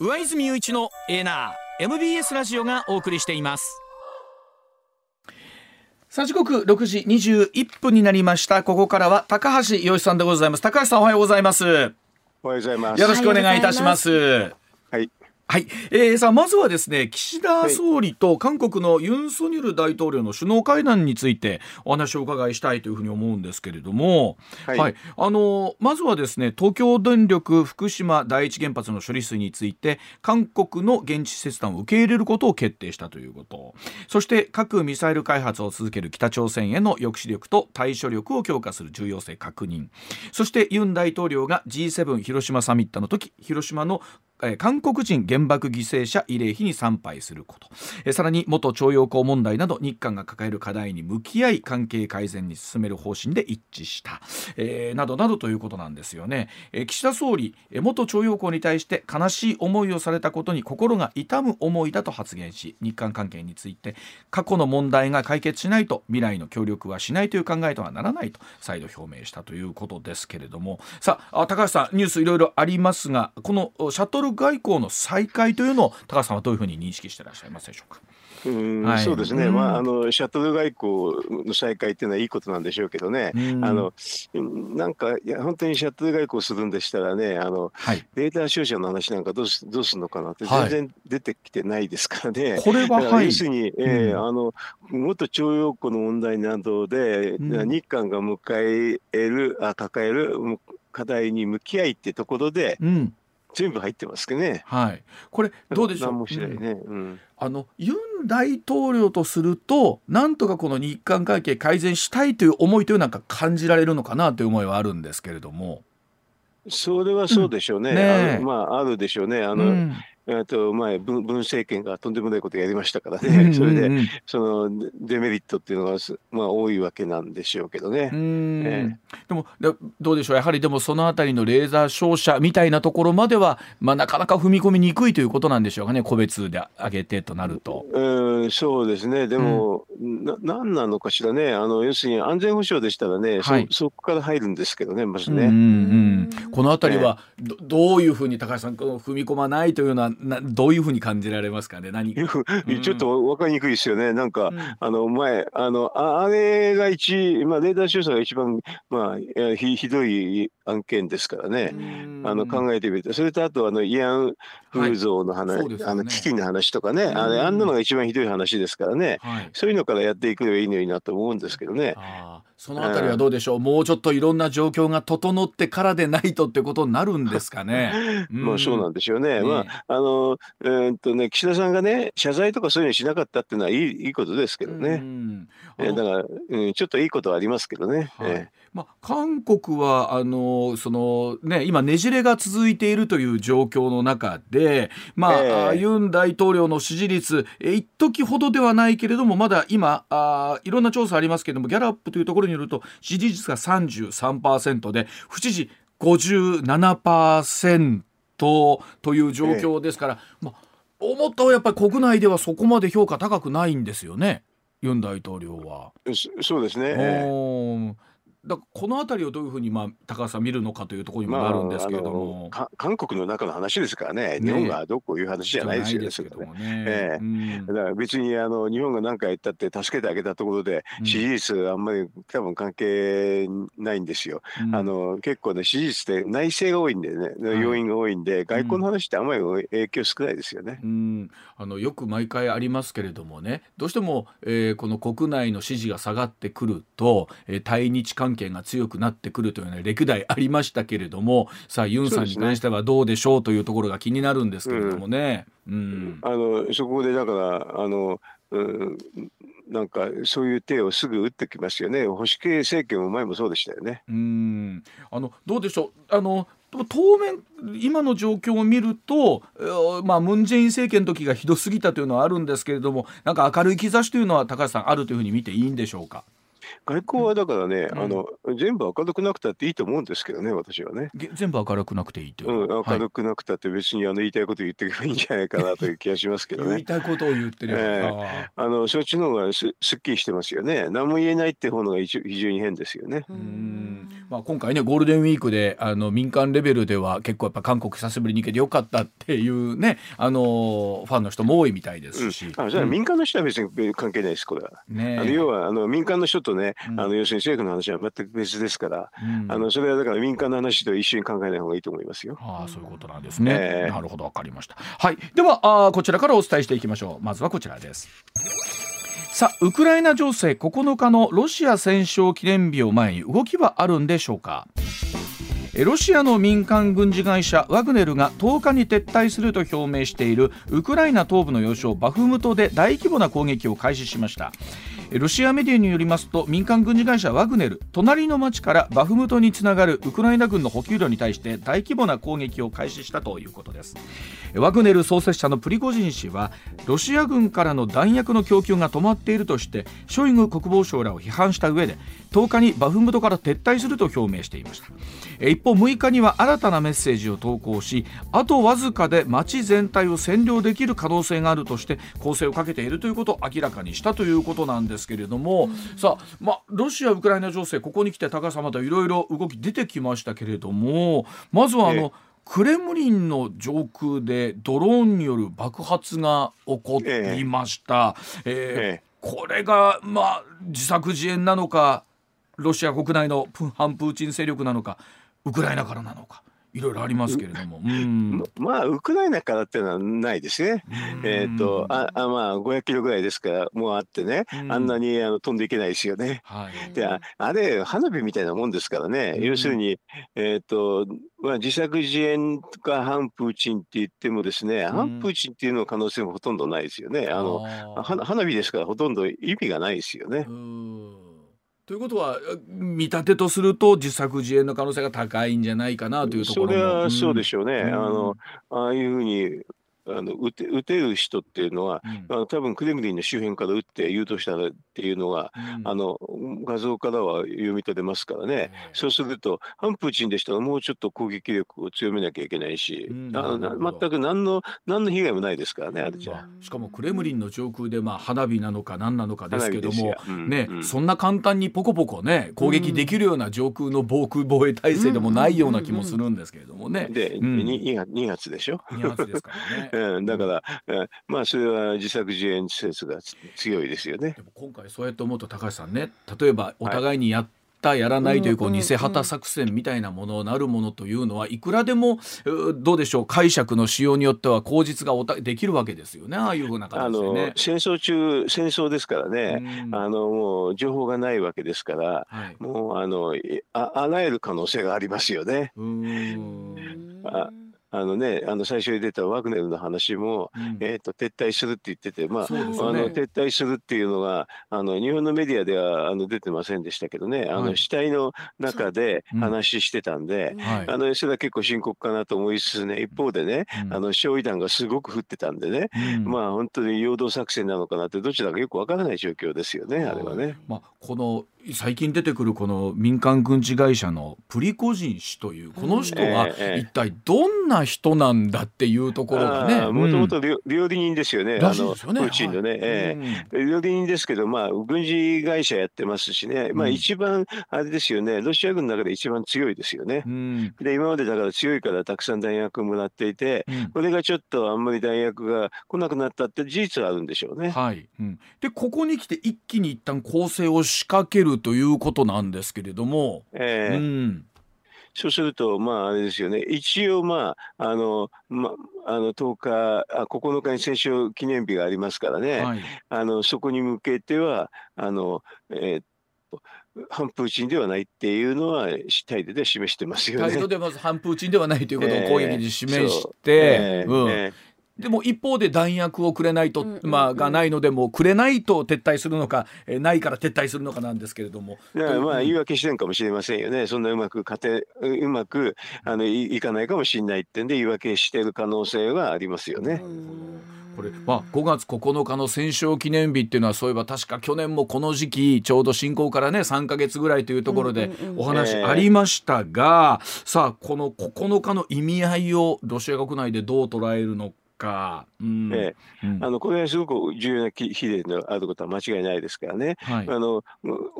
上泉雄一のエナー MBS ラジオがお送りしています。さあ時刻6時21分になりました。ここからは高橋洋一さんでございます。高橋さんおはようございます。おはようございます。よろしくお願いいたします。はいはい、えー、さあまずはですね岸田総理と韓国のユン・ソニョル大統領の首脳会談についてお話をお伺いしたいというふうに思うんですけれども、はい、はい、あのまずはですね東京電力福島第一原発の処理水について韓国の現地切断を受け入れることを決定したということ。そして核・ミサイル開発を続ける北朝鮮への抑止力と対処力を強化する重要性確認。そしてユン大統領が G7 広島サミットの時広島のえ韓国人原爆犠牲者慰霊碑に参拝すること、えさらに元徴用工問題など日韓が抱える課題に向き合い関係改善に進める方針で一致した、えー、などなどということなんですよね、え岸田総理元徴用工に対して悲しい思いをされたことに心が痛む思いだと発言し日韓関係について過去の問題が解決しないと未来の協力はしないという考えとはならないと再度表明したということですけれども。さあ高橋さんニュースいろいろありますがこのシャトルル外交の再開というのを高橋さんはどういうふうに認識していらっしゃいますでしょうか？うんはい、そうですね、うん、まあ、あのシャトル外交の再開っていうのはいいことなんでしょうけどね、うん、あのなんかいや本当にシャトル外交するんでしたらねあの、はい、データ照射の話なんかどうすどうするのかなって全然出てきてないですからね、はい、これは、はい、要するに、えー、うん、あの元徴用工の問題などで、日韓が迎えるあ抱える課題に向き合いってところで、うん全部入ってますけどね。はい。これどうでしょう？もしないね。うん。あのユン大統領とするとなんとかこの日韓関係改善したいという思いというなんか感じられるのかなという思いはあるんですけれども。それはそうでしょうね。うん、ねあまああるでしょうね。あの、うん、えと前文文政権がとんでもないことやりましたからね、それでそのデメリットっていうのが、まあ、多いわけなんでしょうけどね。えー、でもどうでしょう。やはりでもそのあたりのレーザー照射みたいなところまでは、まあ、なかなか踏み込みにくいということなんでしょうかね。個別で上げてとなると。うんそうですね。でも、うん、な何なのかしらね。あの要するに安全保障でしたらね、はい、そそこから入るんですけどねまずね。うんうんこのあたりはど、どういうふうに高橋さん踏み込まないというようななどういうふうに感じられますかね？何ちょっと分かりにくいですよね。なんか、うん、あの前あのあれが一、まあ、レーダー調査が一番、まあ、ひひどい案件ですからね、あの考えてみるとそれとあとあの慰安風像の話、はい。ね、あの基金の話とかね、あれあんなのが一番ひどい話ですからね、はい、そういうのからやっていくのがいいのになと思うんですけどね。そのあたりはどうでしょう、もうちょっといろんな状況が整ってからでないとってことになるんですかね？まあそうなんでしょうね。ねまああのえー、っとね岸田さんがね謝罪とかそういうのしなかったっていうのはいいいいことですけどね。えー、だから、うん、ちょっといいことはありますけどね。はい、えーまあ、韓国はあのその、ね、今ねじれが続いているという状況の中で、まあ、えー、ユン大統領の支持率一時ほどではないけれどもまだ今あいろんな調査ありますけれどもギャラップというところによると支持率が33%で不支持57%という状況ですから、えー、まあ、思ったやっぱり国内ではそこまで評価高くないんですよねユン大統領は。そうですね、えーだこの辺りをどういうふうに、まあ、高橋さん見るのかというところにもなるんですけれども、まあ、韓国の中の話ですからね、日本がどうこういう話じゃないですよね。ね。ええ。うん、だから別にあの日本が何か言ったって助けてあげたところで、支持率あんまり多分関係ないんですよ。うん、あの結構ね支持率って内政が多いんでね、要因が多いんで、外交の話ってあんまり影響少ないですよね。うん、あのよく毎回ありますけれどもね、どうしても、えー、この国内の支持が下がってくると、えー、対日関係係が強くなってくるというね歴代ありましたけれどもさあユンさんに関してはどうでしょうというところが気になるんですけれどもね。うん、あのそこでだからあの、うん、なんかそういう手をすぐ打ってきますよね保守系政権も前もそうでしたよね。うんあのどうでしょうあの当面今の状況を見ると、まあ、ムン・ジェイン政権の時がひどすぎたというのはあるんですけれどもなんか明るい兆しというのは高橋さんあるというふうに見ていいんでしょうか？外交はだからね、うん、あの全部明るくなくたっていいと思うんですけどね私はね。全部明るくなくていいという、うん、明るくなくたって別にあの言いたいこと言っていけばいいんじゃないかなという気がしますけどね。言いたいことを言ってる、えー、あのそっちの方がすすっきりしてますよね。何も言えないって方のが非常に変ですよね。うん。まあ今回ねゴールデンウィークであの民間レベルでは結構やっぱ韓国久しぶりに行けてよかったっていうねあのファンの人も多いみたいですし、うん、あじゃあ民間の人は別に関係ないですこれは、ね、あの要はあの民間の人とね、あの要するに政府の話は全く別ですから、うん、あのそれはだから民間の話と一緒に考えない方がいいと思いますよ。ああそういうことなんですね。えー、なるほどわかりました。はいではあこちらからお伝えしていきましょう。まずはこちらです。さあウクライナ情勢9日のロシア戦勝記念日を前に動きはあるんでしょうか？ロシアの民間軍事会社ワグネルが10日に撤退すると表明しているウクライナ東部の要衝バフムトで大規模な攻撃を開始しましたロシアメディアによりますと民間軍事会社ワグネル隣の町からバフムトにつながるウクライナ軍の補給路に対して大規模な攻撃を開始したということです。ワグネル創設者のプリゴジン氏はロシア軍からの弾薬の供給が止まっているとしてショイグ国防相らを批判した上で10日にバフムトから撤退すると表明していました。一方6日には新たなメッセージを投稿しあとわずかで街全体を占領できる可能性があるとして攻勢をかけているということを明らかにしたということなんですけれども、うん、さあ、まロシア・ウクライナ情勢ここに来て高さまたいろいろ動き出てきましたけれどもまずはあの、クレムリンの上空でドローンによる爆発が起こりました。えええ。ー、これが、まあ、自作自演なのかロシア国内の反プーチン勢力なのかウクライナからなのか。いろいろありますけれども、うん、まあウクライナからっていうのはないですね。えっ、ー、とああまあ500キロぐらいですからもうあってね、あんなにあの飛んでいけないですよね。はい、であれ花火みたいなもんですからね。要するにえっ、ー、とまあ自作自演とか反プーチンって言ってもですね、反プーチンっていうの可能性もほとんどないですよね。あの花火ですからほとんど意味がないですよね。ということは見立てとすると自作自演の可能性が高いんじゃないかなというところも。それはそうでしょうね、うん、あのああいうふうにあの撃て撃てる人っていうのは、うん、あの多分クレムリンの周辺から撃って誘導したっていうのが、うん、あの画像からは読み取れますからね、そうすると反プーチンでしたらもうちょっと攻撃力を強めなきゃいけないし、うん、あの全く何の何の被害もないですからねあれじゃ、しかもクレムリンの上空で、まあ、花火なのか何なのかですけども、ねそんな簡単にポコポコね攻撃できるような上空の防空防衛体制でもないような気もするんですけれどもね。で、うん、2, 2発でしょ。2発ですからね。うん、だから、うん、まあそれは自作自演説が強いですよね。今回そうやって思うと高橋さんね例えばお互いにやったやらないというこう偽旗作戦みたいなものなるものというのはいくらでもどうでしょう解釈の仕様によっては口実がおたできるわけですよね。ああいうふうな形でね。戦争中戦争ですからね、あのもう情報がないわけですから、はい、もうあのああらゆる可能性がありますよね。ああのね、あの最初に出たワグネルの話も、うん、えーと、撤退するって言ってて、まあ、ね、あの撤退するっていうのがあの日本のメディアではあの出てませんでしたけどね、はい、あの死体の中で話してたんで、うんはい、あのそれは結構深刻かなと思いつつね一方でね、うん、あの焼夷弾がすごく降ってたんでね、まあ本当に陽動作戦なのかなってどちらかよくわからない状況ですよねあれはね。まあ、この最近出てくるこの民間軍事会社のプリコジン氏というこの人は一体どんな人なんだっていうところがね。もともと料理人ですよね、あのプーチンのね、はいえー、料理人ですけどまあ軍事会社やってますしね、まあ一番あれですよね。ロシア軍の中で一番強いですよね、うん、で今までだから強いからたくさん弾薬もらっていて、うん、これがちょっとあんまり弾薬が来なくなったって事実はあるんでしょうね。はい、うん、でここに来て一気に一旦攻勢を仕掛けるということなんですけれども。えー、うんそうすると、まあ、あれですよね、一応、まあ、あの、まあの10日あ、9日に戦勝記念日がありますからね、はい、あのそこに向けては、あのえー、っと反プーチンではないっていうのは態度で示してますよね。態度でまず反プーチンではないということを攻撃で示して、えーうん。えーでも一方で弾薬をくれないと、まあ、がないのでもくれないと撤退するのか、えないから撤退するのかなんですけれども。いやまあ言い訳してるかもしれませんよね。そんなうまく家庭うまくあのいいかないかもしれないってんで言い訳してる可能性はありますよね。これ、まあ、5月9日の戦勝記念日っていうのはそういえば確か去年もこの時期ちょうど侵攻からね3か月ぐらいというところでお話ありましたが、さあこの9日の意味合いをロシア国内でどう捉えるのか。か、うん。ええ、うん、あのこれはすごく重要な日であることは間違いないですからね、はい、あの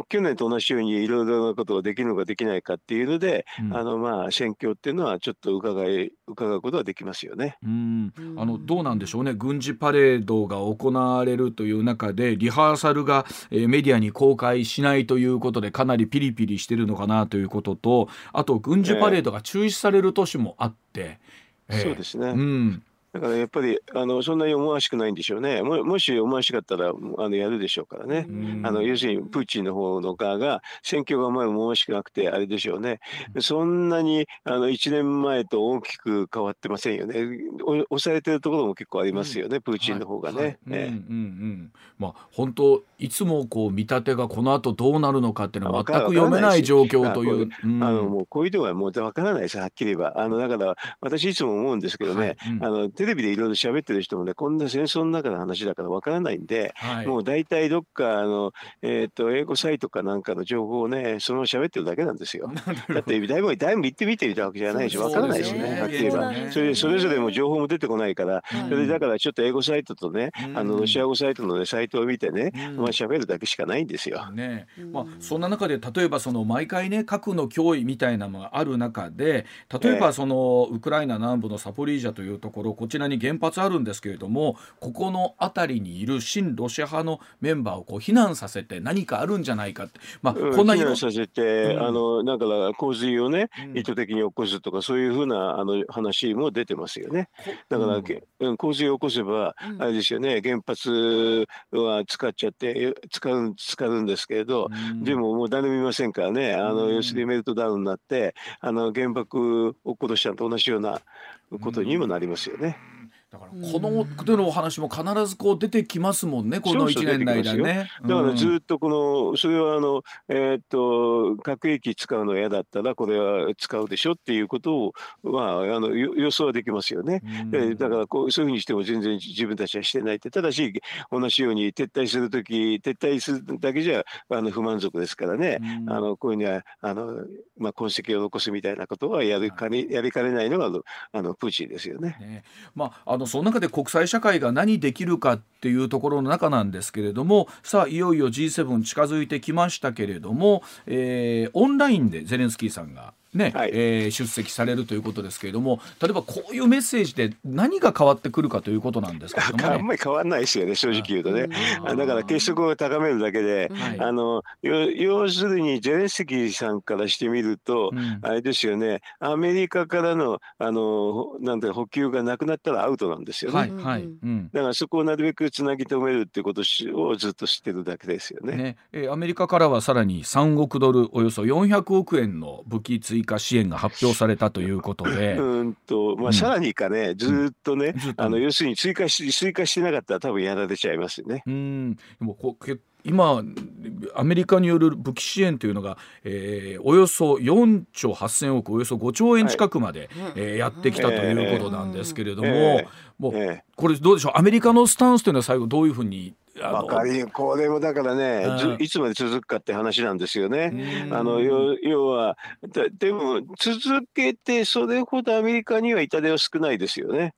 去年と同じようにいろいろなことができるのかできないかっていうので、うん、あのまあ選挙っていうのはちょっと伺い伺うことはできますよね。うん。あのどうなんでしょうね。軍事パレードが行われるという中でリハーサルが、えー、メディアに公開しないということでかなりピリピリしてるのかなということとあと軍事パレードが中止される年もあって。えー、そうですね、うん、だからやっぱりあのそんなに思わしくないんでしょうね。ももし思わしかったらあのやるでしょうからね。あの要するにプーチンの方の側が選挙が前思わしくなくてあれでしょうね。そんなにあの1年前と大きく変わってませんよね。押されてるところも結構ありますよね、うん、プーチンの方がね。まあ本当いつもこう見立てがこの後どうなるのかっていうのは全く読めない状況という。あのもうこういうところはもうわからないですはっきり言えば。あのだから私いつも思うんですけどね。はいうん、あのテレビでいろいろ喋ってる人もね、こんな戦争の中の話だからわからないんで、はい、もう大体どっかあの、えー、っと英語サイトかなんかの情報をね、そのまま喋ってるだけなんですよ。だってだいぶだいぶ行ってみてみたわけじゃないし、わからないしね、は。っきり言えば。それそれぞれも情報も出てこないから、それだからちょっと英語サイトとね、あのロシア語サイトの、ね、サイトを見てね、まあ喋るだけしかないんですよ。ね。まあ、そんな中で例えばその毎回ね核の脅威みたいなのがある中で例えばそのウクライナ南部のサポリージャというところこちらに原発あるんですけれどもここの辺りにいる親ロシア派のメンバーをこう避難させて何かあるんじゃないかって、まあ、こんな避難させて、うん、あのだから洪水をね、意図的に起こすとかそういうふうなあの話も出てますよね。だから、うん、洪水を起こせば、あれですよね原発は使っちゃって使う使うんですけれど、でももう誰も見ませんからねあの、要するにメルトダウンになってあの原爆を殺したのと同じようなことにもなりますよね。だからこの手のお話も必ずこう出てきますもんね、この1年内だね。だからずっとこの、それはあの、えー、っと、核兵器使うの嫌だったら、これは使うでしょっていうことを、まあ、あの予想はできますよね。うん、だからこう、そういうふうにしても全然自分たちはしてないって、ただし、同じように撤退するとき、撤退するだけじゃあの不満足ですからね、うん、あのこういうにはあの、まあ、痕跡を残すみたいなことはやるかね、やりかねないのがあのプーチンですよね。ね。まあ、のその中で国際社会が何できるかっていうところの中なんですけれどもさあいよいよ G7 近づいてきましたけれども、えー、オンラインでゼレンスキーさんがね、はい、えー、出席されるということですけれども例えばこういうメッセージで何が変わってくるかということなんですけども、ね、あんまり変わらないですよね正直言うとね。だから結束を高めるだけで、はい、あの要するにゼレンスキーさんからしてみると、うん、あれですよね。アメリカからのあのなんて補給がなくなったらアウトなんですよね、はいはい。うん、だからそこをなるべくつなぎ止めるっていうことをずっと知ってるだけですよね。ね、えー、アメリカからはさらに3億ドルおよそ400億円の武器追加支援が発表されたということで。うんと、まあ、さらにかね、ずっとね、うん、あの、要するに追加し、追加してなかったら多分やられちゃいますよね。うん。でもこけ今アメリカによる武器支援というのが、えー、およそ4兆8000億およそ5兆円近くまで、はい、えー、やってきたということなんですけれども、えー、もう、これどうでしょう？アメリカのスタンスというのは最後どういうふうにわかりこれもだからね、いつまで続くかって話なんですよね。あの要はでも続けてそれほどアメリカには痛手は少ないですよね。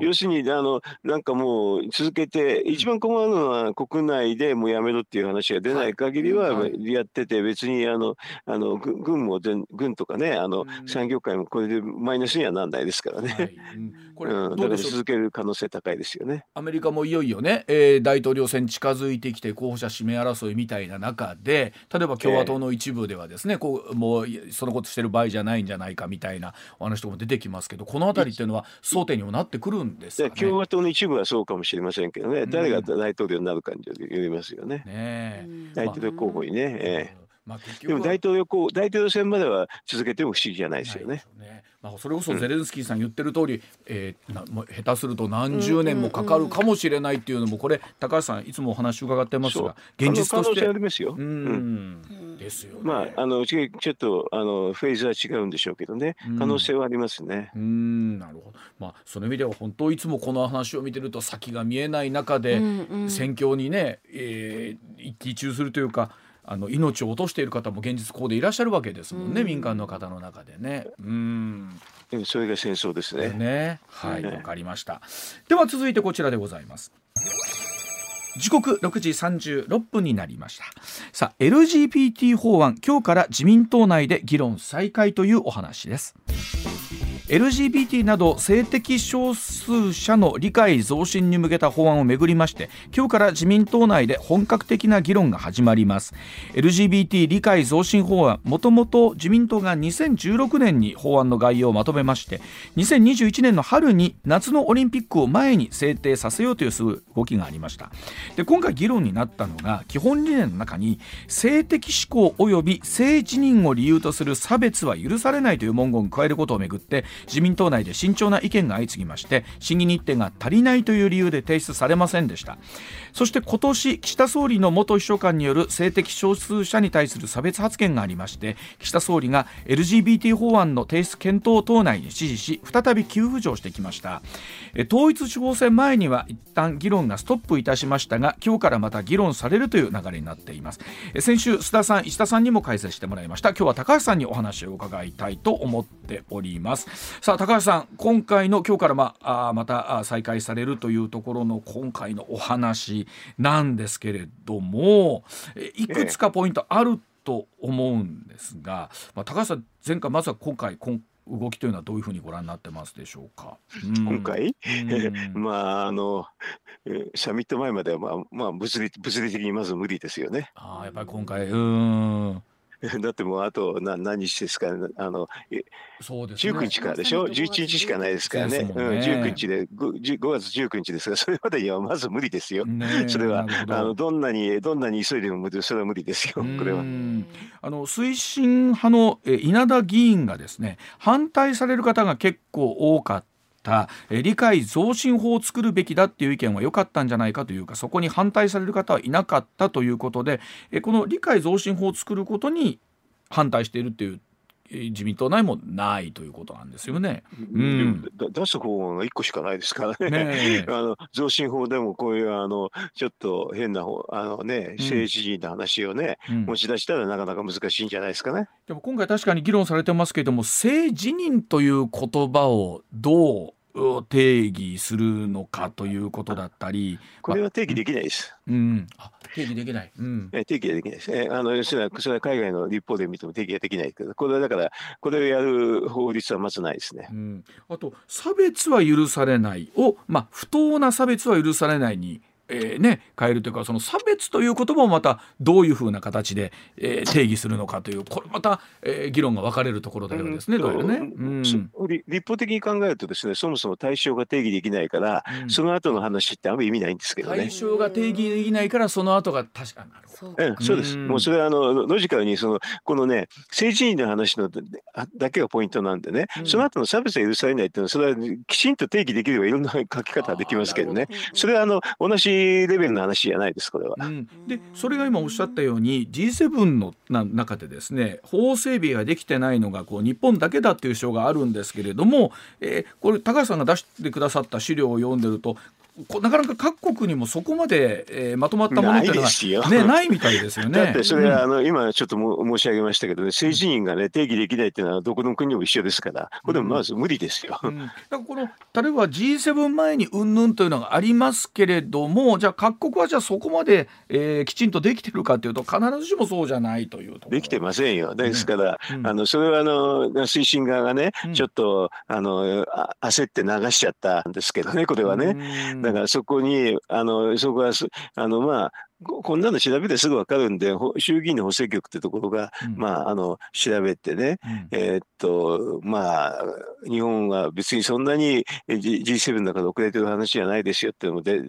要するにあのなんかもう続けて一番困るのは国内でもうやめろっていう話が出ない限りはやってて別にあのあの軍も全軍とかねあの産業界もこれでマイナスにはならないですからね。はい。うん、これ、うん、だから続ける可能性高いですよね。アメリカもいよいよね、えー、大統領領選近づいてきて候補者指名争いみたいな中で例えば共和党の一部ではですね、えー、こうもうそのことしてる場合じゃないんじゃないかみたいなお話とかも出てきますけどこの辺りっていうのは争点にもなってくるんですか、ね、共和党の一部はそうかもしれませんけどね、誰が大統領になるかによりますよね。ね大統領候補にね。えーまあ、でも大統領大統領選までは続けても不思議じゃないですよね。ねまあ、それこそゼレンスキーさん言ってる通り、うん、えー、な下手すると何十年もかかるかもしれないっていうのもこれ高橋さんいつもお話伺ってますが現実として。ありますよ。うん、ですよ、ね、まああのちょっとあのフェーズは違うんでしょうけどね。可能性はありますね。うん。なるほど。まあ、その意味では本当いつもこの話を見てると先が見えない中で戦況にね、うんうん、えー、一喜一憂するというかあの命を落としている方も現実こうでいらっしゃるわけですもんね、うん、民間の方の中でね。うんそれが戦争ですね。ねはいわ、かりました。では続いてこちらでございます。時刻6時36分になりましたさあ LGBT 法案今日から自民党内で議論再開というお話です LGBT など性的少数者の理解増進に向けた法案をめぐりまして今日から自民党内で本格的な議論が始まります。LGBT 理解増進法案もともと自民党が2016年に法案の概要をまとめまして2021年の春に夏のオリンピックを前に制定させようという動きがありました。で今回議論になったのが基本理念の中に性的指向及び性自認を理由とする差別は許されないという文言を加えることをめぐって自民党内で慎重な意見が相次ぎまして審議日程が足りないという理由で提出されませんでした。そして今年岸田総理の元秘書官による性的少数者に対する差別発言がありまして岸田総理が LGBT 法案の提出検討等内に指示し再び急浮上してきました。統一地方選前には一旦議論がストップいたしましたが今日からまた議論されるという流れになっています。先週須田さん石田さんにも解説してもらいました。今日は高橋さんにお話を伺いたいと思っております。さあ高橋さん今回の今日からまあまた再開されるというところの今回のお話なんですけれどもいくつかポイントあると思うんですが、まあ、高橋さん前回まずは今回今動きというのはどういうふうにご覧になってますでしょうか？今回、まああのサミット前まではまあまあ物理物理的にまず無理ですよね。ああやっぱり今回うん だってもうあとな何日ですかあのそうです、ね、19日からでしょ？11日しかないですからね。ね、うん、19日で 5, 5月19日ですがそれまでにはまず無理ですよ、ね、それはあのどんなにどんなに急いでもそれは無理ですよ。これはあの推進派の稲田議員がですね反対される方が結構多かったた。理解増進法を作るべきだっていう意見は良かったんじゃないかというかそこに反対される方はいなかったということでこの理解増進法を作ることに反対しているという自民党内もないということなんですよね。うん、出す方が一個しかないですからね。ね あの増進法でもこういうあのちょっと変なあのね政治人の話をね、うん、持ち出したらなかなか難しいんじゃないですかね。でも今回確かに議論されてますけれども性自認という言葉をどう定義するのかということだったりこれは定義できないです。うん、あ定義できない。うん、定義はできないです。えあのそれはそれは海外の立法で見ても定義はできないけどこれはだからこれをやる法律はまずないですね。うん、あと差別は許されないをまあ不当な差別は許されないにえー、ね、変えるというかその差別という言葉もまたどういうふうな形で、えー、定義するのかというこれまた、えー、議論が分かれるところだようですね、うん、どうやね、うん、立法的に考えるとですねそもそも対象が定義できないから、うん、その後の話ってあんまり意味ないんですけどね。対象が定義できないからその後が確かになるほど、うん、そうです、もうそれはあのロジカルにそのこのね政治員の話のだけがポイントなんでね、その後の差別は許されないっていうのはそれはきちんと定義できればいろんな書き方はできますけどね。それはあの同じレベルの話じゃないですこれは。うん、でそれが今おっしゃったように G7 のな中でですね法整備ができてないのがこう日本だけだっていう主張があるんですけれども、えー、これ高橋さんが出してくださった資料を読んでるとなかなか各国にもそこまで、えー、まとまったものってのはね、ないみたいですよね。だってそれは、あの今ちょっとも申し上げましたけどね政治員がね定義できないっていうのはどこの国も一緒ですからこれもまず無理ですよ。うん。うん、だからこの例えば G7 前にうんぬんというのがありますけれどもじゃあ各国はじゃあそこまで、えー、きちんとできてるかというと必ずしもそうじゃないというできてませんよ。ですから、うん、あのそれはあの推進側がね、ちょっとあの焦って流しちゃったんですけどねこれはね。だからそこに、あの、そこは、あの、まあ、こんなの調べてすぐ分かるんで、衆議院の法制局ってところが、うん、まあ、あの、調べてね、うん、えー、っと、まあ、日本は別にそんなに G7 の中で遅れてる話じゃないですよっていうので、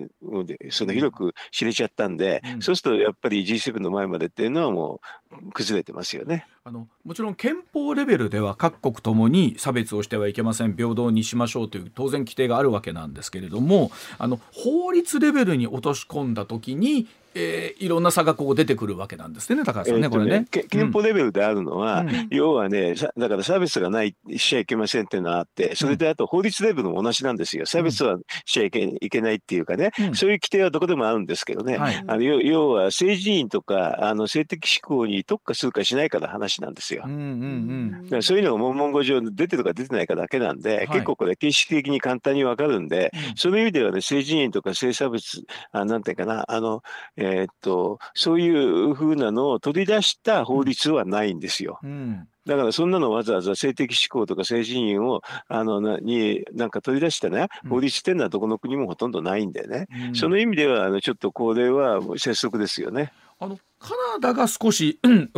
その広く知れちゃったんで、うん、そうするとやっぱり G7 の前までっていうのはもう崩れてますよね。あのもちろん憲法レベルでは各国ともに差別をしてはいけません。平等にしましょうという当然規定があるわけなんですけれどもあの法律レベルに落とし込んだ時にえー、いろんな差がこう出てくるわけなんですね高橋さんね、これね。憲法レベルであるのは、うん、要はねだから差別がないしちゃいけませんっていうのがあってそれであと法律レベルも同じなんですよ。差別はしちゃいけいけないっていうかね、うん、そういう規定はどこでもあるんですけどね、はい、あの要は政治員とかあの性的指向に特化するかしないかの話なんですよ。うんうんうん、そういうのが文言上出てるか出てないかだけなんで、はい、結構これ形式的に簡単にわかるんで、うん、そういう意味ではね政治員とか性差別あなんていうかなあのえー、っとそういうふうなのを取り出した法律はないんですよ。うんだからそんなのわざわざ性的指向とか性自認をあのなになんか取り出してね法律っていうのはどこの国もほとんどないんでね、うん、その意味ではあのちょっとこれは拙速ですよね。あのカナダが少し、うん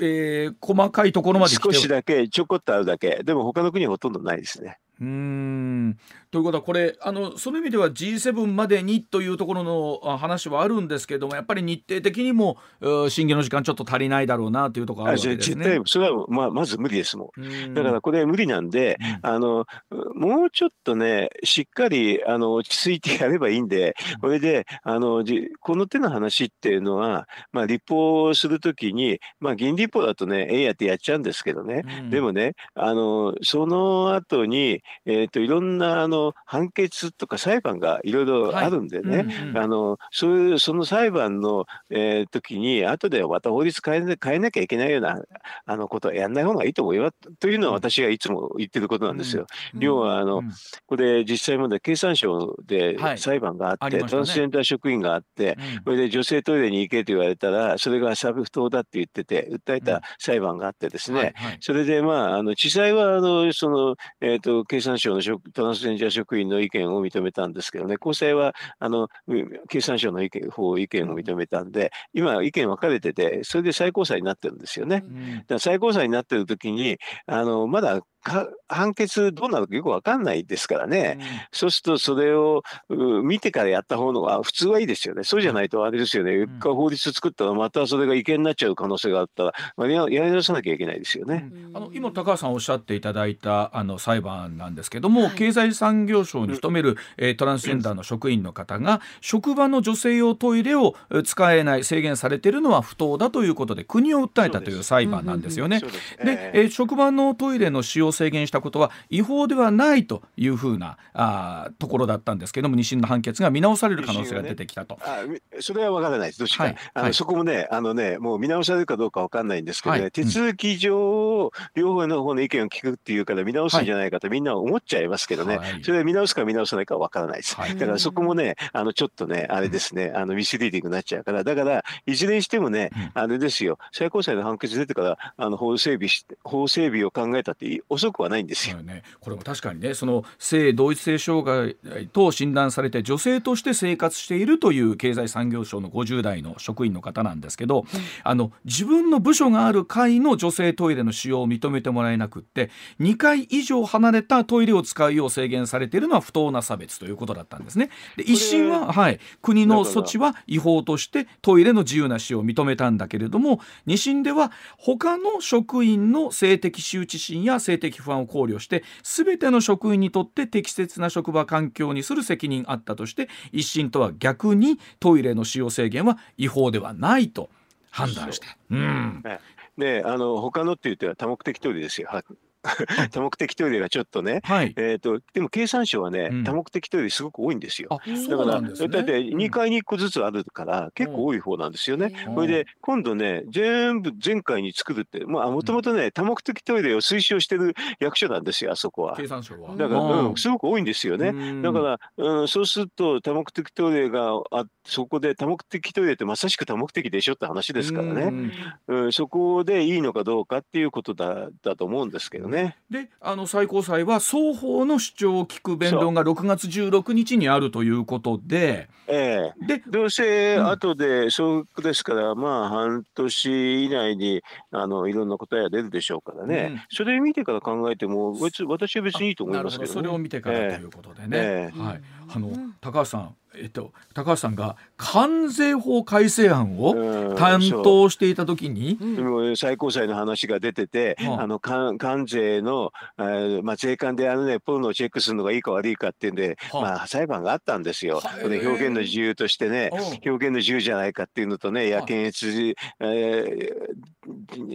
えー、細かいところまで少しだけちょこっとあるだけでも他の国はほとんどないですね。うんということはこれあのその意味では G7 までにというところの話はあるんですけれどもやっぱり日程的にも審議の時間ちょっと足りないだろうなというところあるわけですね。それはままず無理ですもん。だからこれ無理なんで、うん、あのもうちょっとねしっかりあの落ち着いてやればいいんで、これであのこの手の話っていうのは、まあ、立法するときに、まあ、議員立法だとねええやってやっちゃうんですけどね、うん、でもねあのその後にえーと、いろんなあの判決とか裁判がいろいろあるんでね、はいうんうん、あのそういうその裁判の、えー、時に後でまた法律変え変えなきゃいけないようなあのことはやんない方がいいと思いますというのは私がいつも言ってることなんですよ。うん、要はあの、うん、これ実際まで経産省で裁判があって、はいね、トランスジェンダー職員があって、うん、それで女性トイレに行けと言われたらそれがサブ不当だって言ってて訴えた裁判があってですね、はいはい、それでまああの地裁はあのその、えーと、経産省のトランスジェンダー職員の意見を認めたんですけどね、高裁はあの経産省の意見法意見を認めたんで、今、意見分かれてて、それで最高裁になってるんですよね。だから最高裁になってる時にあのまだ判決どうなるかよく分かんないですからね、うん、そうするとそれを見てからやった方のが普通はいいですよね、そうじゃないとあれですよね、うん、法律作ったらまたそれが違憲になっちゃう可能性があったら、まあ、やり直さなきゃいけないですよね、うん、あの今、高橋さんおっしゃっていただいたあの裁判なんですけども、はい、経済産業省に勤める、えー、トランスジェンダーの職員の方が、職場の女性用トイレを使えない、制限されているのは不当だということで、国を訴えたという裁判なんですよね。で、えー、職場のトイレの使用制限したことは違法ではないというふうなあところだったんですけども二審の判決が見直される可能性が出てきたと。ね、あそれは分からないです。どっちか、はい、あの、はい、そこもねあのねもう見直されるかどうか分かんないんですけどね、はい、手続き上、両方の方の意見を聞くっていうから見直すんじゃないかとみんな思っちゃいますけどね、それは見直すか見直さないか分からないです、だからそこもねあのちょっとねあれですねあのミスリーディングになっちゃうから。だからいずれにしてもね、あれですよ。最高裁の判決出てからあの法整備し法整備を考えたって遅くはないんですよ。ね、これも確かにねその性同一性障害と診断されて女性として生活しているという経済産業省の50代の職員の方なんですけど、うん、あの自分の部署がある階の女性トイレの使用を認めてもらえなくって2階以上離れたトイレを使うよう制限されているのは不当な差別ということだったんですね。で一審は、はい、国の措置は違法としてトイレの自由な使用を認めたんだけれども2審では他の職員の性的羞恥心や性的不安を考慮して全ての職員にとって適切な職場環境にする責任あったとして一審とは逆にトイレの使用制限は違法ではないと判断して。うんね、あの他のって言っては多目的トイレですよ。多目的トイレがちょっとね、はい、えーと、でも経産省はね、うん、多目的トイレすごく多いんですよ。だから、ね、だって2階に1個ずつあるから、結構多い方なんですよね。それで今度ね全部全階に作るってもともとね多目的トイレを推奨してる役所なんですよあそこは。経産省は。だから、うん、すごく多いんですよね。だから、うん、そうすると多目的トイレがあそこで多目的トイレってまさしく多目的でしょって話ですからね。うん、そこでいいのかどうかっていうことだだと思うんですけどね。ね。であの最高裁は双方の主張を聞く弁論が6月16日にあるということで。ええ、でどうせ後でそうですから、うん、まあ半年以内にあのいろんな答えが出るでしょうからね、うん、それ見てから考えても別私は別にいいと思いますけど、ね、それを見てからということでね。ええ、はい、あの高橋さんえっと、高橋さんが関税法改正案を担当していた時に、う。ん、最高裁の話が出てて、うん、あの関関税の、えーまあ、税関であの、ね、ポルノをチェックするのがいいか悪いかっていうんで、まあ、裁判があったんですよ。これ表現の自由としてね表現の自由じゃないかっていうのとねや検閲、えー、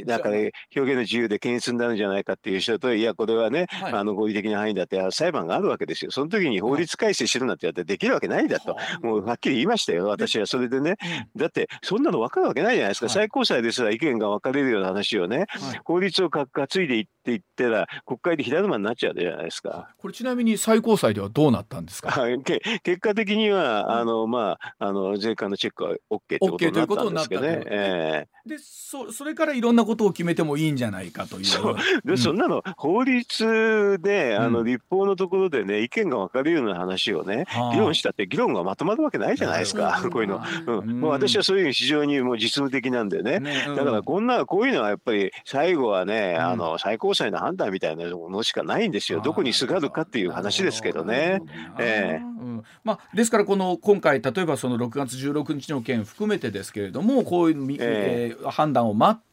だから表現の自由で検閲になるんじゃないかっていう人といやこれはね、はい、あの合理的な範囲だって裁判があるわけですよ。その時に法律改正するなんてやってできるわけないんだと、もうはっきり言いましたよ、私は。それでね、だってそんなの分かるわけないじゃないですか、最高裁ですら意見が分かれるような話をね、法律を担いでいっていったら、国会で左馬になっちゃうじゃないですか。これちなみに最高裁ではどうなったんですか？結果的には、あのまあ、あの税関のチェックは OK ってことになったんですけどね。えー、でそそれからいろんなことを決めてもいいんじゃないかという。そう。で、そんなの法律であの立法のところでね意見が分かるような話をね、議論したって議論がまとまるわけないじゃないですか、こういうの。うん、もう私はそういう非常にもう実務的なんでね、だからこんなこういうのはやっぱり最後はね、あの最高裁の判断みたいなものしかないんですよ。どこにすがるかっていう話ですけどね。えーうんまあ、ですからこの今回例えばその6月16日の件含めてですけれどもこういう、えー、判断を待って、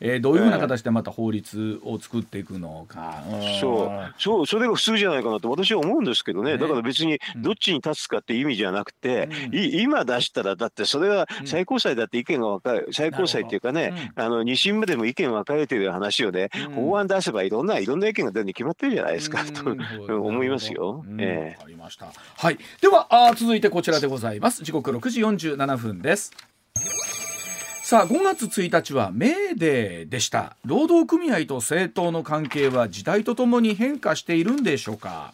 えー、どういうふうな形でまた法律を作っていくのか、えー、そう。そうそれが普通じゃないかなと私は思うんですけどね、ね、だから別にどっちに立つかって意味じゃなくて、うん、今出したらだってそれは最高裁だって意見が分かる最高裁っていうかね、うん、あの2審までも意見分かれてる話をね、うん、法案出せばいろんないろんな意見が出るに決まってるじゃないですか、と思いますよ。えー、かりました。はい。ではあ続いてこちらでございます。時刻6時47分です。さあ5月1日はメーデーでした。労働組合と政党の関係は時代とともに変化しているんでしょうか？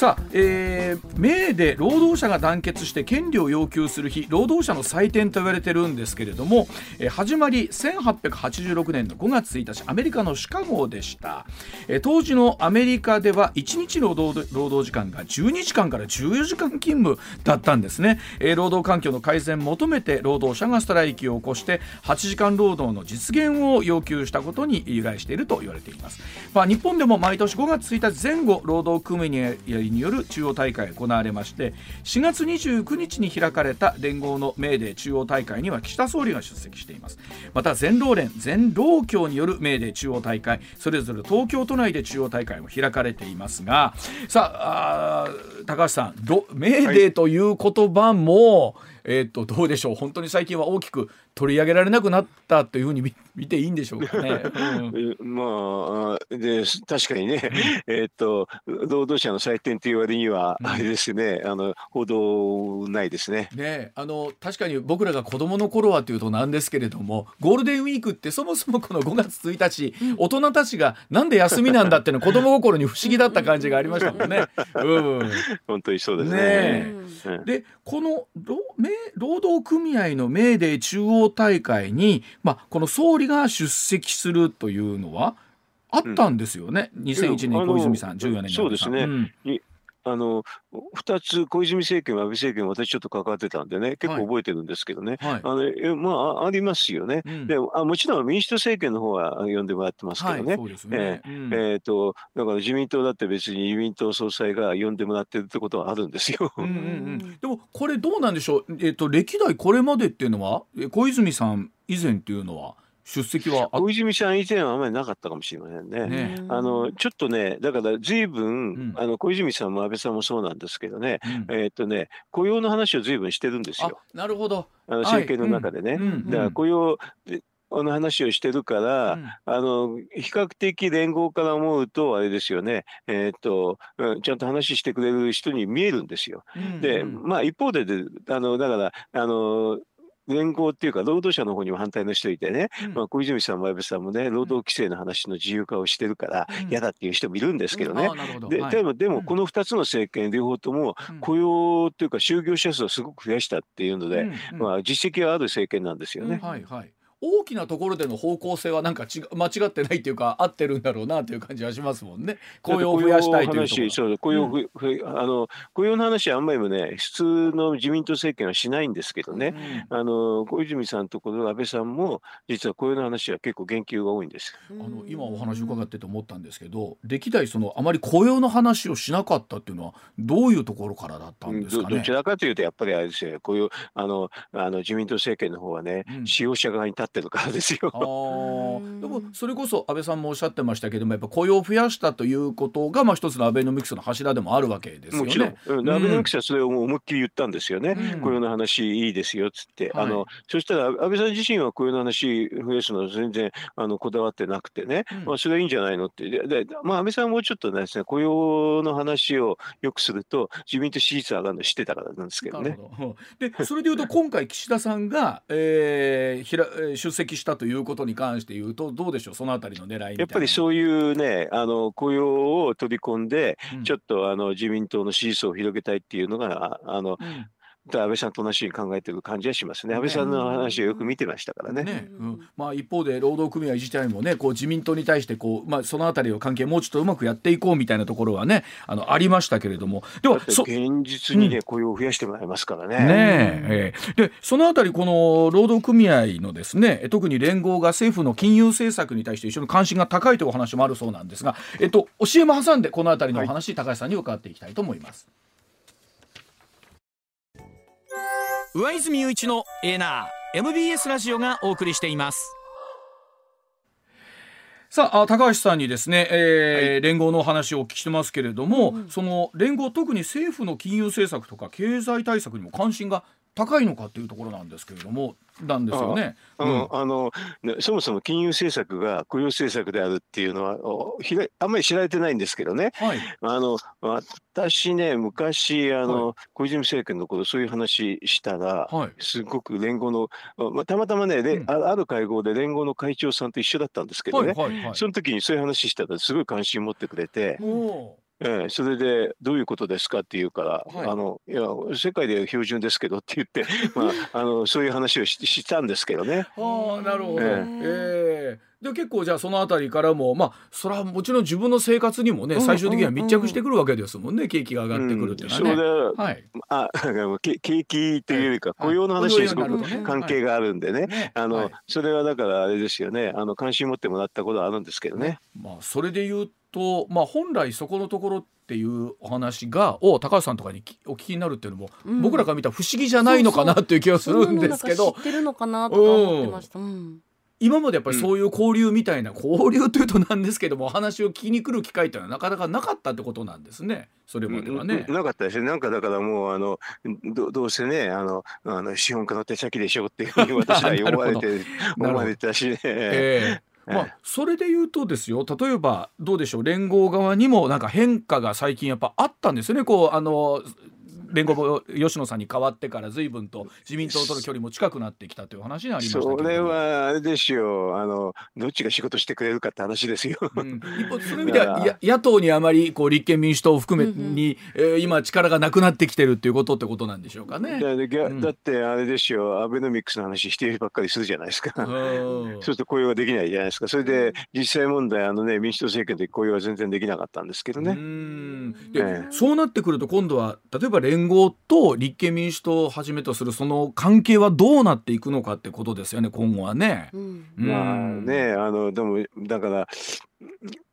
さあ、えー、メーで労働者が団結して権利を要求する日労働者の祭典と言われてるんですけれども、えー、始まり1886年の5月1日アメリカのシカゴでした、えー、当時のアメリカでは1日の労働労働時間が12時間から14時間勤務だったんですね、えー、労働環境の改善求めて労働者がストライキを起こして8時間労働の実現を要求したことに由来していると言われています、まあ、日本でも毎年5月1日前後労働組合による中央大会が行われまして4月29日に開かれた連合のメーデー中央大会には岸田総理が出席しています。また全労連全労協によるメーデー中央大会それぞれ東京都内で中央大会も開かれていますがさあ高橋さんメーデーという言葉も、はいえー、っとどうでしょう。本当に最近は大きく取り上げられなくなったというふうに見ていいんでしょうかね。うん、まあで確かにね、えっと労働者の祭典という割にはあれですね、うん、あの報道ないですね。ねあの確かに僕らが子供の頃はというとなんですけれどもゴールデンウィークってそもそもこの5月1日、うん、大人たちがなんで休みなんだっていうの子供心に不思議だった感じがありましたもんね。うん、本当にそうですね。ねでこの労働組合のメーデー中央大会に、まあ、この総理が出席するというのはあったんですよね、うん、2001年小泉さん14年そうですね、うん、あの2つ小泉政権安倍政権私ちょっと関わってたんでね結構覚えてるんですけどね、はい、あのまあありますよね、うん、であもちろん民主党政権の方は呼んでもらってますけどね、はい、えー、えー、とだから自民党だって別に自民党総裁が呼んでもらってるってことはあるんですよ。うんうんうん、でもこれどうなんでしょう、えーと、歴代これまでっていうのは？小泉さん以前っていうのは？出席は 小泉さん以前はあまりなかったかもしれませんね。ねあのちょっとねだから随分、うん、あの小泉さんも安倍さんもそうなんですけどね、うん、えー、っとね雇用の話を随分してるんですよ。なるほど。あの政権の中でね。はいうん、だから雇用の話をしてるから、うん、あの比較的連合から思うとあれですよね、えー、っとちゃんと話してくれる人に見えるんですよ。うん。うん、でまあ一方でであのだからあの連合っていうか労働者の方にも反対の人いてね、うん、まあ、小泉さんも安倍さんもね労働規制の話の自由化をしてるから嫌だっていう人もいるんですけどね、うん、ででもでもこの2つの政権両方とも雇用っていうか就業者数をすごく増やしたっていうので、まあ、実績はある政権なんですよね。はいはい大きなところでの方向性はなんか違間違ってないっていうか合ってるんだろうなという感じはしますもんね。雇用を増やしたいというと。そう雇用、うん、あの雇用の話はあんまりもね普通の自民党政権はしないんですけどね、うん、あの小泉さんとこの安倍さんも実は雇用の話は結構言及が多いんです。あの今お話伺ってて思ったんですけど歴代そのあまり雇用の話をしなかったっていうのはどういうところからだったんですかね？どちらかというとやっぱりあれですよ雇用あのあの自民党政権の方はね、うん、使用者側に立ってるからですよ。でもそれこそ安倍さんもおっしゃってましたけどもやっぱ雇用を増やしたということがまあ一つのアベノミクスの柱でもあるわけですよね。もちろん、うん、アベノミクスはそれを思いっきり言ったんですよね。うん、雇用の話いいですよっつって、はい、あのそしたら安倍さん自身は雇用の話増やすのは全然あのこだわってなくてね、うん、まあそれはいいんじゃないのって。ででまあ安倍さんもうちょっとですね雇用の話をよくすると自民党支持率上がるの知ってたからなんですけどね。ど。でそれでいうと今回岸田さんが、えー、ひら出席したということに関して言うとどうでしょう？そのあたりの狙いやっぱりそういうねあの雇用を取り込んで、うん、ちょっとあの自民党の支持層を広げたいっていうのがあの、うん安倍さんと同じに考えてる感じはしますね。安倍さんの話をよく見てましたからね。ねうん、まあ一方で労働組合自体もね、こう自民党に対してこうまあそのあたりの関係もうちょっとうまくやっていこうみたいなところはね、あのありましたけれども、では現実にね、うん、雇用を増やしてもらいますからね。ねえー、でそのあたりこの労働組合のですね、特に連合が政府の金融政策に対して一緒に関心が高いというお話もあるそうなんですが、えっと CM 挟んでこのあたりのお話、はい、高橋さんに伺っていきたいと思います。上泉雄一のエナー MBS ラジオがお送りしています。さあ高橋さんにですね、えー、はい、連合の話をお聞きしてますけれども、うん、その連合特に政府の金融政策とか経済対策にも関心が高いのかというところなんですけれどもなんですよね。あ,、うん、あのそもそも金融政策が雇用政策であるっていうのはひあんまり知られてないんですけどね、はい、あの私ね昔あの、はい、小泉政権の頃そういう話したら、はい、すごく連合の、まあ、たまたまね、うん、ある会合で連合の会長さんと一緒だったんですけどね、はいはいはい、その時にそういう話したらすごい関心持ってくれて。ええ、それでどういうことですかって言うから、はい、あのいや世界で標準ですけどって言って、まあ、あのそういう話をししたんですけどね。ああなるほど。ええ。え。ー、で結構じゃあその辺りからもまあそれはもちろん自分の生活にもね、最終的には密着してくるわけですもんね、景気が上がってくるっていうのはね。うん、それはい、あ景気というよりか雇用の話にすごく関係があるんでね、ね。あの、はい、それはだからあれですよね。あの関心持ってもらったことはあるんですけどね。まあそれで言うと、まあ、本来そこのところっていうお話がを高橋さんとかにお聞きになるっていうのも、うん、僕らから見たら不思議じゃないのかなっていう気がするんですけど。知ってるのかなとか思ってました。うん今までやっぱりそういう交流みたいな、うん、交流というとなんですけども話を聞きに来る機会っていうのはなかなかなかったってことなんですねそれまではね。なかったですねなんかだからもうあのどどうせねあのあの資本家の手先でしょうっていうふうに私は 思われて思われたしね。えーまあ、それで言うとですよ例えばどうでしょう連合側にもなんか変化が最近やっぱあったんですよね。こうあの連合吉野さんに代わってから随分と自民党との距離も近くなってきたという話になりましたそれはあれですよあのどっちが仕事してくれるかって話ですよ。うん、一方そういう意味では野党にあまりこう立憲民主党を含めに、うん。うん、えー、今力がなくなってきてるっていうことってことなんでしょうかね。だだってあれですよ。アベノミクスの話してばっかりするじゃないですか。そうすると雇用ができないじゃないですか。それで実際問題あのね民主党政権で雇用は全然できなかったんですけどね。うん。で、えー、そうなってくると今度は例えば連合と立憲民主党をはじめとするその関係はどうなっていくのかってことですよね今後はね。うん、まあねあのでもだから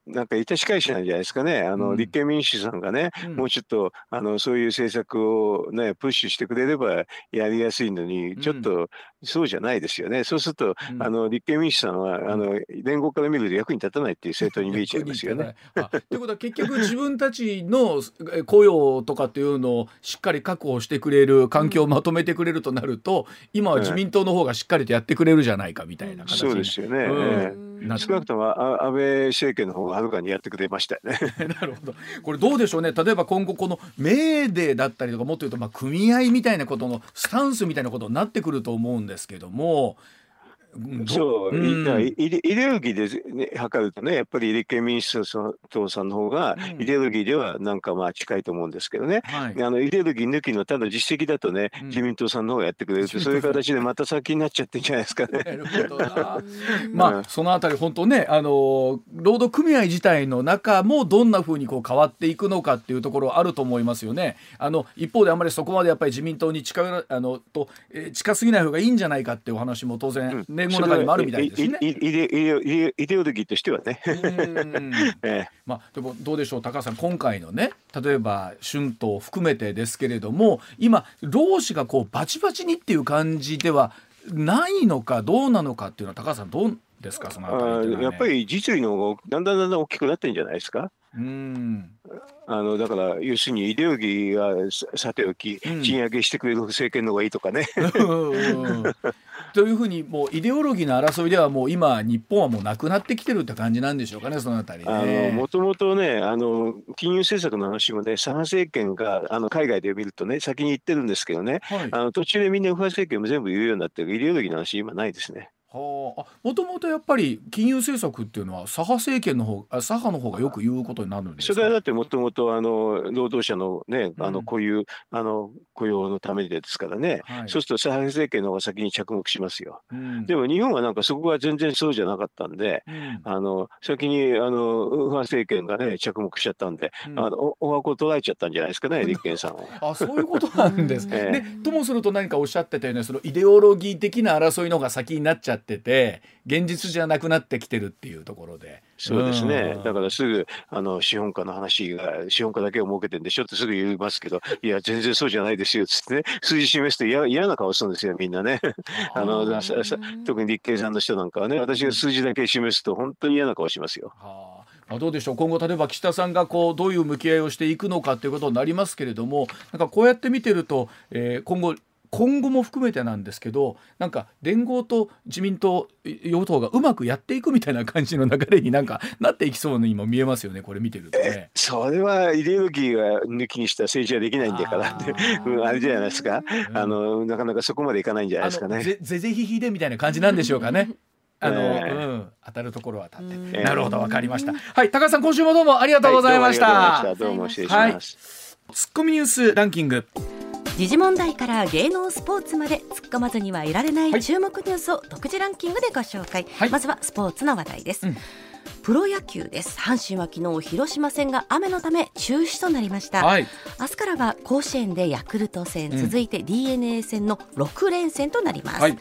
なんか致し返しなんじゃないですかね、あの、うん、立憲民主さんがね、うん、もうちょっとあのそういう政策を、ね、プッシュしてくれればやりやすいのに、ちょっとそうじゃないですよね、そうすると、あの立憲民主さんはあの連合から見ると役に立たないっていう政党に見えちゃいますよね。ということは結局自分たちの雇用とかっていうのをしっかり確保してくれる環境をまとめてくれるとなると今は自民党の方がしっかりとやってくれるじゃないかみたいな形そうですよね、うん。少なくとも安倍政権の方がはるかにやってくれましたよね。なるほど。これどうでしょうね。例えば今後このメーデーだったりとかもっと言うとまあ組合みたいなことのスタンスみたいなことになってくると思うんですけども。そう、うん、イデオロギーで、ね、測るとね、やっぱり立憲民主党さんの方が、イデオロギーではなんかまあ近いと思うんですけどね、うん、あのイデオロギー抜きのただ実績だとね、自民党さんの方がやってくれると、そういう形でまた先になっちゃってんじゃないですかね。まあ、そのあたり、本当ね、あの労働組合自体の中もどんなふうにこう変わっていくのかっていうところあると思いますよね。あの一方であんまりそこまでやっぱり自民党に近あのと、え近すぎない方がいいんじゃないかっていうお話も当然、年後の中にもあるみたいですね。イデオロギーとしてはね。ええ、まあでもどうでしょう高橋さん今回のね例えば春闘含めてですけれども今労使がこうバチバチにっていう感じではないのかどうなのかっていうのは高橋さんどうですかその、ね、やっぱり実利の方がだんだんだんだん大きくなってんじゃないですか。うんあのだから要するにイデオロギーがさておき、賃上げしてくれる政権の方がいいとかね。というふうにもうイデオロギーの争いではもう今日本はもうなくなってきてるって感じなんでしょうかねそのあたり、ね、もともとねあの金融政策の話もね左派政権があの海外で見るとね先に言ってるんですけどね、はい、あの途中でみんな右派政権も全部言うようになってるイデオロギーの話今ないですね。はあ、もともとやっぱり金融政策っていうのは左派政権の方あ左派の方がよく言うことになるんですか？それはだってもともとあの労働者のねあのこういう、あの雇用のためですからね、はい、そうすると左派政権の方が先に着目しますよ、うん、でも日本はなんかそこが全然そうじゃなかったんで、うん、あの先にあの右派政権がね着目しちゃったんで、うん、あのおお箱を捉えちゃったんじゃないですかね立憲さんは。あそういうことなんですね。でともすると何かおっしゃってたよねそのイデオロギー的な争いの方が先になっちゃってて。現実じゃなくなってきてるっていうところで。そうですね。だからすぐ、あの、資本家の話が、資本家だけを儲けてんでしょってすぐ言いますけど、いや、全然そうじゃないですよ、つってね、数字示すと嫌嫌な顔するんですよ、みんなね。あの、特に立憲さんの人なんかはね、私が数字だけ示すと本当に嫌な顔しますよ。はああどうでしょう今後例えば岸田さんがこうどういう向き合いをしていくのかということになりますけれどもなんかこうやって見てると、えー、今後今後も含めてなんですけどなんか連合と自民党与党がうまくやっていくみたいな感じの流れになんかなっていきそうにも見えますよねこれ見てるとね。それはイデオロギーが抜きにした政治はできないんだからって あれじゃないですか、うん、あのなかなかそこまでいかないんじゃないですかね。ぜぜぜひひでみたいな感じなんでしょうかね。あの、えー、うん、当たるところは当たって、なるほどわかりました。はい、高橋さん今週もどうもありがとうございました。はい、どうも失礼します。はい、ツッコミニュースランキング。時事問題から芸能スポーツまで突っ込まずにはいられない注目ニュースを独自ランキングでご紹介、はい、まずはスポーツの話題です、うん、プロ野球です。阪神は昨日広島戦が雨のため中止となりました、はい、明日からは甲子園でヤクルト戦、続いて d n a 戦の6連戦となります、はい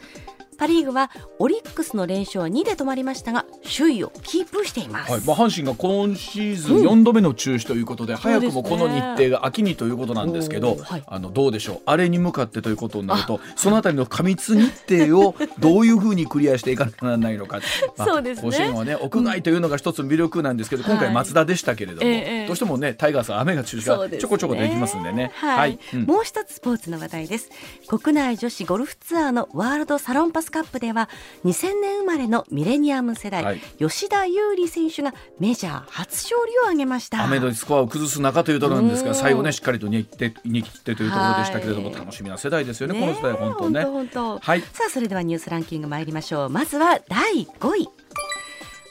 パ・リーグはオリックスの連勝は2で止まりましたが首位をキープしています、はい。まあ、阪神が今シーズン4度目の中止ということで、うん、早くもこの日程が秋にということなんですけど、はい、あのどうでしょう？あれに向かってということになるとそのあたりの過密日程をどういうふうにクリアしていかなきゃならないのか、まあ、そうですね、甲子園はね屋外というのが一つ魅力なん。ですけど、今回松田でしたけれども、はい、どうしてもねタイガースは雨が中止がちょこちょこできますんでね。はい、うん、もう一つスポーツの話題です。国内女子ゴルフツアーのワールドサロンパスカップでは2000年生まれのミレニアム世代、はい、吉田優利選手がメジャー初勝利を挙げました。雨のスコアを崩す中というところなんですが最後ねしっかりと逃げ切って逃てというところでしたけれども、楽しみな世代ですよね、ね、この世代本当ね。本当はいさあそれではニュースランキング参りましょうまずは第5位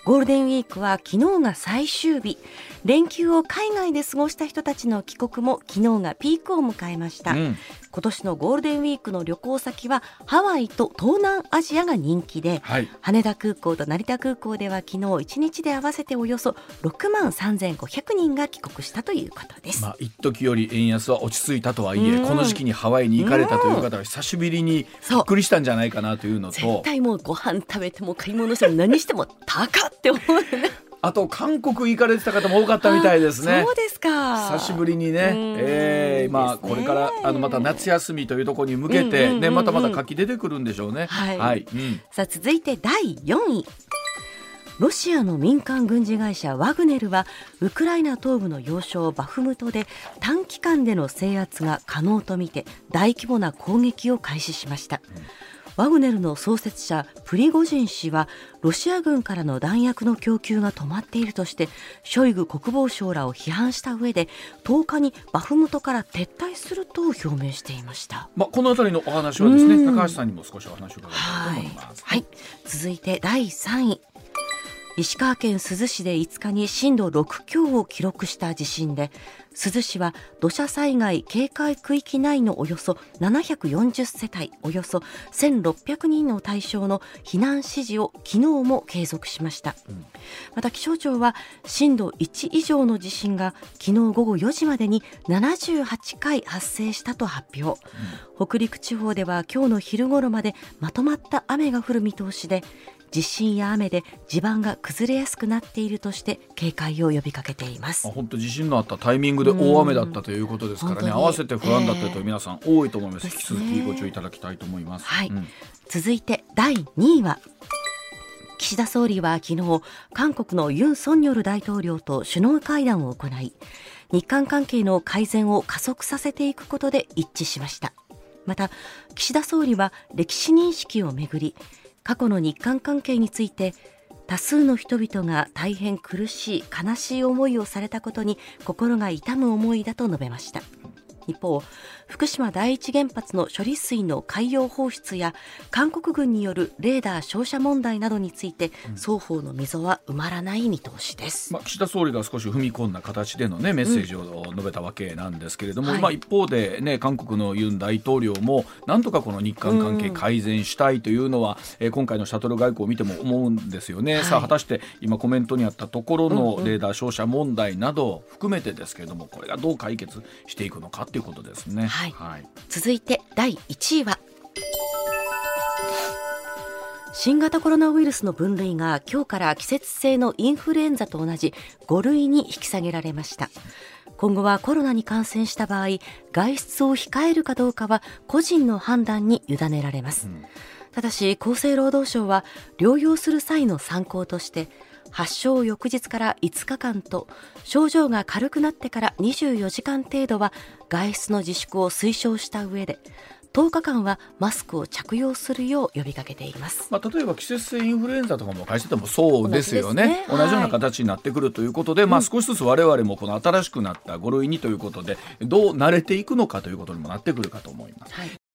ゴールデンウィークは昨日が最終日連休を海外で過ごした人たちの帰国も昨日がピークを迎えました、うん、今年のゴールデンウィークの旅行先はハワイと東南アジアが人気で、はい、羽田空港と成田空港では昨日1日で合わせておよそ6万3500人が帰国したということです。まあ一時より円安は落ち着いたとはいえ、この時期にハワイに行かれたという方は久しぶりにびっくりしたんじゃないかなというのと、絶対もうご飯食べても買い物しても何しても高って思う、ね。あと韓国行かれてた方も多かったみたいですね。そうですか。久しぶりにね、ええー、まあ、これからあのまた夏休みというところに向けてね、またまた活気出てくるんでしょうね。はい。はい、うん、さあ続いて第4位。ロシアの民間軍事会社ワグネルはウクライナ東部の要衝バフムトで短期間での制圧が可能とみて大規模な攻撃を開始しました。うんワグネルの創設者プリゴジン氏はロシア軍からの弾薬の供給が止まっているとしてショイグ国防相らを批判した上で10日にバフムトから撤退すると表明していました、まあ、この辺りのお話はですね高橋さんにも少しお話を伺いたいと思います、はい、はい、続いて第3位石川県珠洲市で5日に震度6強を記録した地震で珠洲市は土砂災害警戒区域内のおよそ740世帯およそ1600人の対象の避難指示を昨日も継続しました、うん、また気象庁は震度1以上の地震が昨日午後4時までに78回発生したと発表、うん、北陸地方では今日の昼頃までまとまった雨が降る見通しで地震や雨で地盤が崩れやすくなっているとして警戒を呼びかけています。本当地震のあったタイミングで大雨だったということですからね。合わせて不安だったという皆さん多いと思います、えー、引き続きご注意いただきたいと思います、はい、うん、続いて第2位は岸田総理は昨日韓国のユン・ソンニョル大統領と首脳会談を行い日韓関係の改善を加速させていくことで一致しました。また岸田総理は歴史認識をめぐり過去の日韓関係について多数の人々が大変苦しい悲しい思いをされたことに心が痛む思いだと述べました。一方福島第一原発の処理水の海洋放出や韓国軍によるレーダー照射問題などについて、双方の溝は埋まらない見通しです、まあ、岸田総理が少し踏み込んだ形での、ね、メッセージを述べたわけなんですけれども、うんまあ、一方で、ね、韓国のユン大統領もなんとかこの日韓関係改善したいというのは、うん、えー、今回のシャトル外交を見ても思うんですよね、はい、さあ果たして今コメントにあったところのレーダー照射問題など含めてですけれどもこれがどう解決していくのかということですね。はい、はい、続いて第1位は。新型コロナウイルスの分類が今日から季節性のインフルエンザと同じ5類に引き下げられました。今後はコロナに感染した場合外出を控えるかどうかは個人の判断に委ねられます、うん、ただし厚生労働省は療養する際の参考として発症翌日から5日間と症状が軽くなってから24時間程度は外出の自粛を推奨した上で10日間はマスクを着用するよう呼びかけています、まあ、例えば季節性インフルエンザとかも会社でもそうですよね。同じ、ね,、ような形になってくるということで、はい、まあ、少しずつ我々もこの新しくなった5類にということでどう慣れていくのかということにもなってくるかと思います。はい